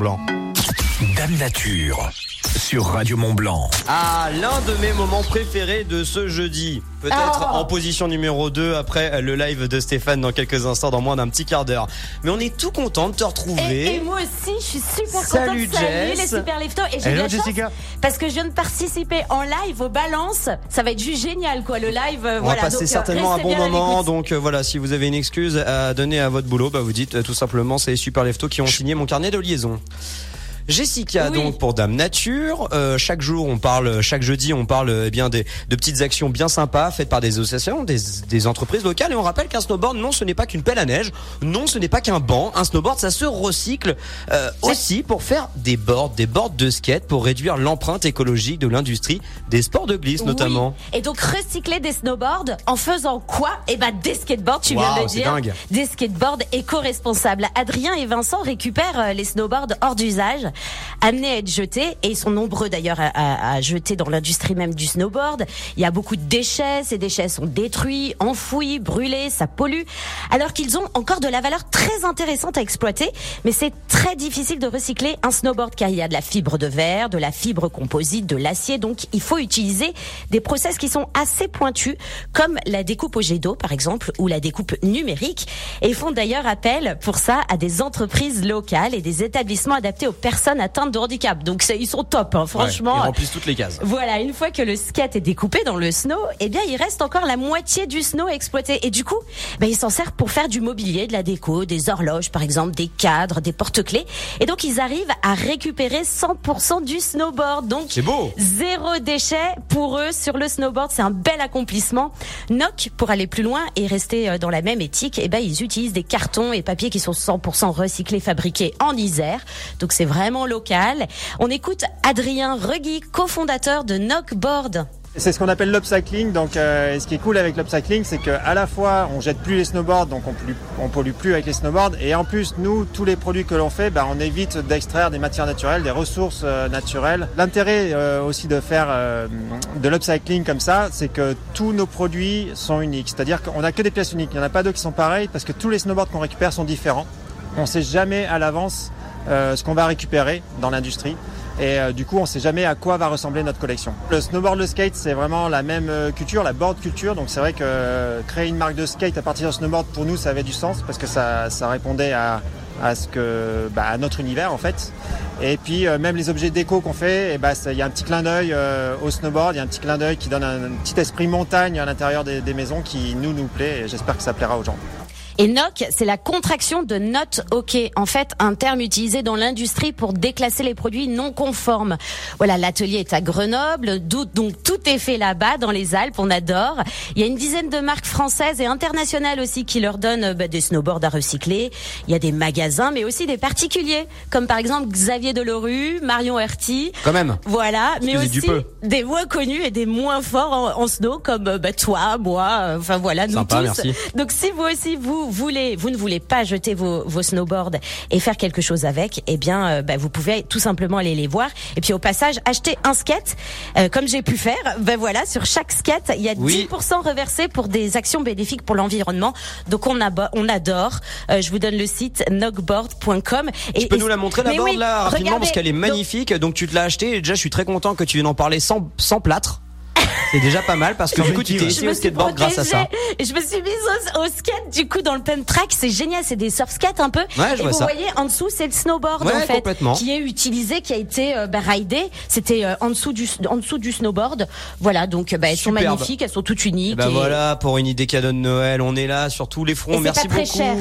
Blanc. Dame Nature sur Radio Mont Blanc. Ah, l'un de mes moments préférés de ce jeudi. Peut-être Oh. en position numéro 2 après le live de Stéphane dans quelques instants, dans moins d'un petit quart d'heure. Mais on est tout content de te retrouver. Et, et moi aussi, je suis super Salut, contente Jess. les super leftos. Et j'ai de la chance Jessica. parce que je viens de participer en live au balance. Ça va être juste génial, quoi. Le live, euh, On voilà. va passer Donc, euh, certainement un bon moment. Donc euh, voilà, si vous avez une excuse à donner à votre boulot, bah vous dites euh, tout simplement c'est les super leftos qui ont signé mon carnet de liaison. Jessica, Oui. donc pour Dame Nature, euh, chaque jour on parle, chaque jeudi on parle eh bien des, de petites actions bien sympas faites par des associations, des, des entreprises locales et on rappelle qu'un snowboard non ce n'est pas qu'une pelle à neige, non ce n'est pas qu'un banc, un snowboard ça se recycle euh, aussi pour faire des boards, des boards de skate pour réduire l'empreinte écologique de l'industrie des sports de glisse notamment. Oui. Et donc recycler des snowboards en faisant quoi? Eh ben des skateboards, tu viens de dire. dingue. Des skateboards éco-responsables. Adrien et Vincent récupèrent euh, les snowboards hors d'usage, amenés à être jetés, et ils sont nombreux d'ailleurs à, jeter dans l'industrie même du snowboard. Il y a beaucoup de déchets, ces déchets sont détruits, enfouis, brûlés, ça pollue, alors qu'ils ont encore de la valeur très intéressante à exploiter, mais c'est très difficile de recycler un snowboard car il y a de la fibre de verre, de la fibre composite, de l'acier, donc il faut utiliser des process qui sont assez pointus, comme la découpe au jet d'eau par exemple, ou la découpe numérique, et font d'ailleurs appel pour ça à des entreprises locales et des établissements adaptés aux personnes atteintes de handicap. Donc ils sont top, hein, franchement. Ouais, ils remplissent toutes les cases. Voilà, une fois que le skate est découpé dans le snow, eh bien, il reste encore la moitié du snow à exploiter. Et du coup, ben, il s'en sert pour faire du mobilier, de la déco, des horloges, par exemple, des cadres, des porte-clés. Et donc, ils arrivent à récupérer 100% du snowboard. Donc, C'est beau. Zéro déchet pour eux sur le snowboard, c'est un bel accomplissement. Noc, pour aller plus loin et rester euh, dans la même éthique, eh ben ils utilisent des cartons et papiers qui sont 100% recyclés, fabriqués en Isère. Donc c'est vraiment local. On écoute Adrien Regui, cofondateur de Knockboard. C'est ce qu'on appelle l'upcycling. Donc, euh, ce qui est cool avec l'upcycling, c'est qu'à la fois on jette plus les snowboards, donc on pollue, pollue plus avec les snowboards, et en plus nous, tous les produits que l'on fait, bah, on évite d'extraire des matières naturelles, des ressources euh, naturelles. L'intérêt euh, aussi de faire de l'upcycling comme ça, c'est que tous nos produits sont uniques. C'est-à-dire qu'on n'a que des pièces uniques. Il n'y en a pas deux qui sont pareilles parce que tous les snowboards qu'on récupère sont différents. On ne sait jamais à l'avance euh, ce qu'on va récupérer dans l'industrie. Et euh, du coup, on ne sait jamais à quoi va ressembler notre collection. Le snowboard, le skate, c'est vraiment la même euh, culture, la board culture. Donc c'est vrai que créer une marque de skate à partir de snowboard, pour nous, ça avait du sens parce que ça, répondait à, à ce que, bah, notre univers en fait. Et puis même les objets déco qu'on fait, eh bah, il y a un petit clin d'œil au snowboard, il y a un petit clin d'œil qui donne un, un petit esprit montagne à l'intérieur des, des maisons qui nous nous plaît. Et j'espère que ça plaira aux gens. Et NOC, c'est la contraction de Not OK. En fait, un terme utilisé dans l'industrie pour déclasser les produits non conformes. Voilà, l'atelier est à Grenoble, donc tout est fait là-bas, dans les Alpes, on adore. Il y a une dizaine de marques françaises et internationales aussi qui leur donnent euh, bah, des snowboards à recycler. Il y a des magasins, mais aussi des particuliers, comme par exemple Xavier Delorue, Marion Herty. Quand même. Voilà, mais aussi des moins connus et des moins forts en, en snow, comme euh, bah, toi, moi, euh, enfin voilà, nous Sympa, tous. merci. Donc si vous aussi vous voulez, vous ne voulez pas jeter vos, vos snowboards et faire quelque chose avec, eh bien euh, bah, vous pouvez tout simplement aller les voir et puis au passage acheter un skate, euh, comme j'ai pu faire. Ben voilà, sur chaque skate il y a Oui. 10% reversé pour des actions bénéfiques pour l'environnement. Donc on, adore. Euh, je vous donne le site knockboard.com. Et, Tu peux et- nous la montrer la board oui, là rapidement regardez. parce qu'elle est Donc, magnifique. Donc, tu te l'as acheté et déjà je suis très content que tu viennes en parler sans, sans plâtre. C'est déjà pas mal parce que du coup tu t'es je essayé me au suis skateboard grâce à ça. et je me suis mise au, au skate du coup dans le pump track c'est génial c'est des surf skates un peu Ouais, je et vois vous ça. voyez en dessous c'est le snowboard Ouais, en fait complètement. qui est utilisé qui a été euh, bah, ridé c'était euh, en dessous du en dessous du snowboard voilà donc bah, elles sont magnifiques elles sont toutes uniques Et bah et- voilà pour une idée cadeau de Noël, on est là sur tous les fronts. Merci pas très beaucoup. cher.